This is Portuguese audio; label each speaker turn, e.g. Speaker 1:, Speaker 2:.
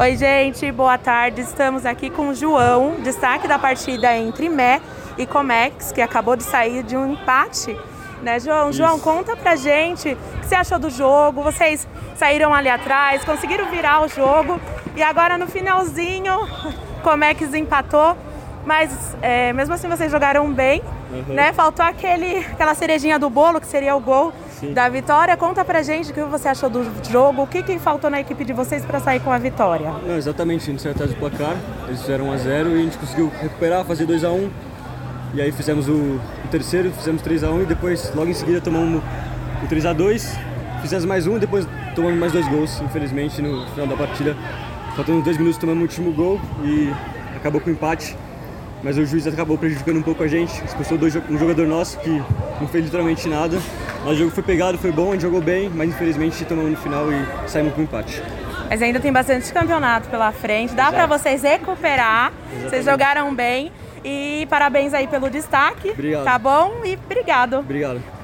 Speaker 1: Oi, gente, boa tarde. Estamos aqui com o João, destaque da partida entre Mé e Comex, que acabou de sair de um empate. Né, João? Isso. João, conta pra gente o que você achou do jogo. Vocês saíram ali atrás, conseguiram virar o jogo e agora no finalzinho, Comex empatou. Mas é, mesmo assim vocês jogaram bem, uhum. né? Faltou aquele, aquela cerejinha do bolo, que seria o gol Sim. da vitória. Conta pra gente o que você achou do jogo, o que, que faltou na equipe de vocês para sair com a vitória.
Speaker 2: Não, exatamente, a gente saiu atrás do placar, eles fizeram 1 a 0 e a gente conseguiu recuperar, fazer 2 a 1 E aí fizemos o, o terceiro, fizemos 3 a 1 e depois, logo em seguida, tomamos o 3 a 2 Fizemos mais um e depois tomamos mais dois gols, infelizmente, no final da partida. Faltando dois minutos, tomamos o último gol e acabou com o empate mas o juiz acabou prejudicando um pouco a gente, expulsou dois, um jogador nosso que não fez literalmente nada. Mas o jogo foi pegado, foi bom, a gente jogou bem, mas infelizmente tomamos no final e saímos com um empate.
Speaker 1: Mas ainda tem bastante campeonato pela frente, dá para vocês recuperar, Exatamente. vocês jogaram bem e parabéns aí pelo destaque,
Speaker 2: obrigado.
Speaker 1: tá bom? E obrigado.
Speaker 2: Obrigado.